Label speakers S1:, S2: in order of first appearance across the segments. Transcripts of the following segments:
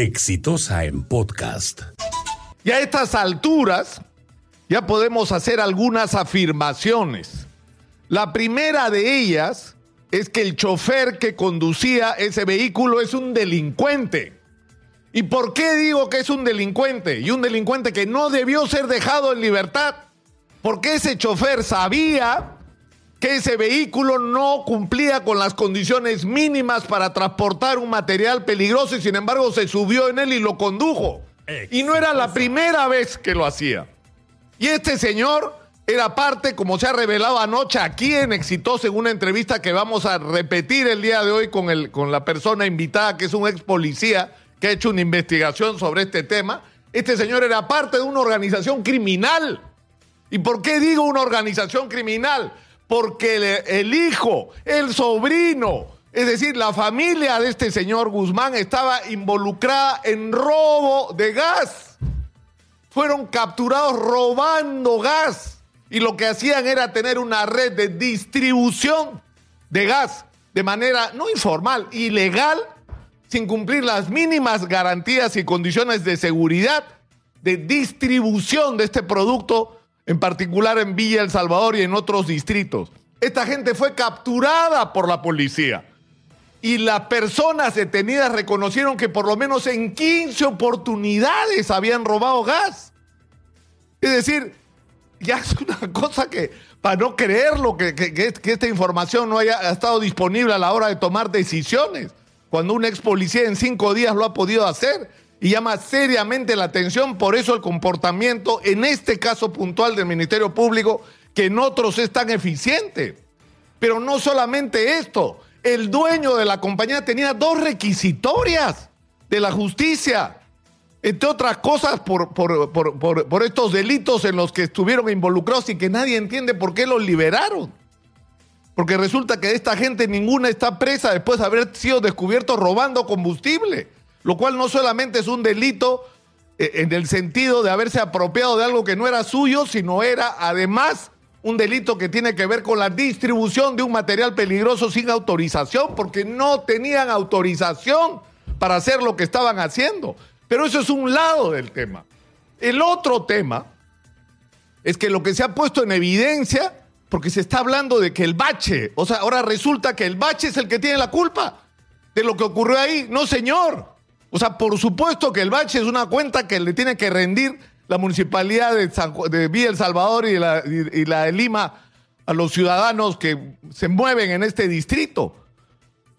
S1: Exitosa en podcast.
S2: Y a estas alturas ya podemos hacer algunas afirmaciones. La primera de ellas es que el chofer que conducía ese vehículo es un delincuente. ¿Y por qué digo que es un delincuente? Y un delincuente que no debió ser dejado en libertad. Porque ese chofer sabía que ese vehículo no cumplía con las condiciones mínimas para transportar un material peligroso y sin embargo se subió en él y lo condujo. Y no era la primera vez que lo hacía. Y este señor era parte, como se ha revelado anoche aquí en Exitoso en una entrevista que vamos a repetir el día de hoy con, el, con la persona invitada, que es un ex policía que ha hecho una investigación sobre este tema. Este señor era parte de una organización criminal. ¿Y por qué digo una organización criminal? Porque el, hijo, el sobrino, es decir, la familia de este señor Guzmán estaba involucrada en robo de gas. Fueron capturados robando gas y lo que hacían era tener una red de distribución de gas de manera no informal, ilegal, sin cumplir las mínimas garantías y condiciones de seguridad de distribución de este producto en particular en Villa El Salvador y en otros distritos. Esta gente fue capturada por la policía y las personas detenidas reconocieron que por lo menos en 15 oportunidades habían robado gas. Es decir, ya es una cosa que, para no creerlo, que, que, esta información no haya estado disponible a la hora de tomar decisiones, cuando un ex policía en cinco días lo ha podido hacer y llama seriamente la atención por eso el comportamiento en este caso puntual del Ministerio Público que en otros es tan eficiente. Pero no solamente esto, el dueño de la compañía tenía dos requisitorias de la justicia, entre otras cosas por, por, por, estos delitos en los que estuvieron involucrados y que nadie entiende por qué los liberaron. Porque resulta que esta gente ninguna está presa después de haber sido descubierto robando combustible lo cual no solamente es un delito eh, en el sentido de haberse apropiado de algo que no era suyo, sino era además un delito que tiene que ver con la distribución de un material peligroso sin autorización, porque no tenían autorización para hacer lo que estaban haciendo. Pero eso es un lado del tema. El otro tema es que lo que se ha puesto en evidencia, porque se está hablando de que el bache, o sea, ahora resulta que el bache es el que tiene la culpa de lo que ocurrió ahí. No, señor. O sea, por supuesto que el bache es una cuenta que le tiene que rendir la municipalidad de, de Villa El Salvador y la de Lima a los ciudadanos que se mueven en este distrito.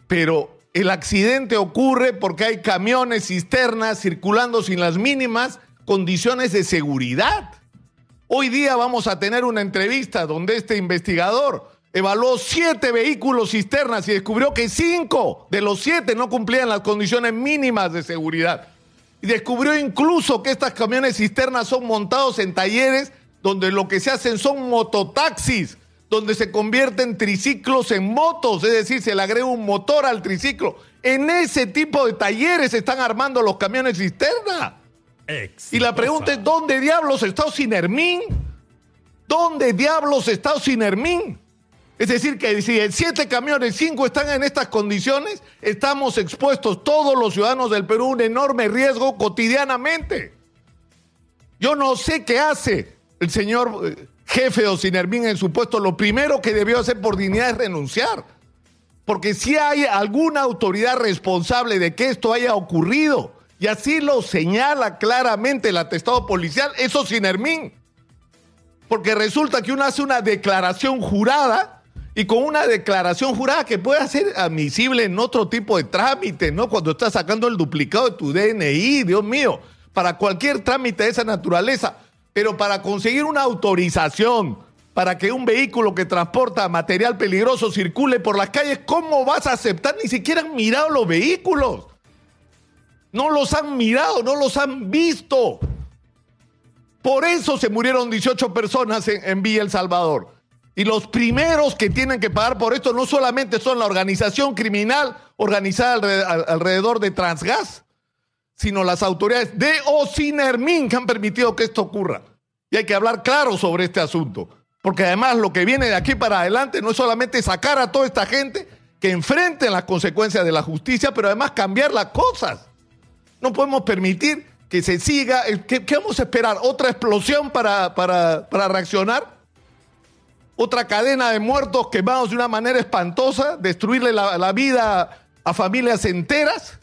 S2: Pero el accidente ocurre porque hay camiones, cisternas circulando sin las mínimas condiciones de seguridad. Hoy día vamos a tener una entrevista donde este investigador evaluó siete vehículos cisternas y descubrió que cinco de los siete no cumplían las condiciones mínimas de seguridad. Y descubrió incluso que estas camiones cisternas son montados en talleres donde lo que se hacen son mototaxis, donde se convierten triciclos en motos, es decir, se le agrega un motor al triciclo. En ese tipo de talleres se están armando los camiones cisterna. Y la pregunta es, ¿dónde diablos está Osinermín? ¿Dónde diablos está Osinermín? Es decir, que si en siete camiones, cinco están en estas condiciones, estamos expuestos todos los ciudadanos del Perú a un enorme riesgo cotidianamente. Yo no sé qué hace el señor eh, jefe de Osinermín en su puesto. Lo primero que debió hacer por dignidad es renunciar. Porque si hay alguna autoridad responsable de que esto haya ocurrido, y así lo señala claramente el atestado policial, es Osinermín. Porque resulta que uno hace una declaración jurada y con una declaración jurada que puede ser admisible en otro tipo de trámite, ¿no? Cuando estás sacando el duplicado de tu DNI, Dios mío, para cualquier trámite de esa naturaleza, pero para conseguir una autorización para que un vehículo que transporta material peligroso circule por las calles, ¿cómo vas a aceptar? Ni siquiera han mirado los vehículos. No los han mirado, no los han visto. Por eso se murieron 18 personas en, en Villa El Salvador. Y los primeros que tienen que pagar por esto no solamente son la organización criminal organizada alrededor de Transgas, sino las autoridades de Osinermin que han permitido que esto ocurra. Y hay que hablar claro sobre este asunto. Porque además lo que viene de aquí para adelante no es solamente sacar a toda esta gente que enfrenten las consecuencias de la justicia, pero además cambiar las cosas. No podemos permitir que se siga. ¿Qué, vamos a esperar? ¿Otra explosión para, para, para reaccionar? ¿Otra cadena de muertos quemados de una manera espantosa? ¿Destruirle la, la vida a familias enteras?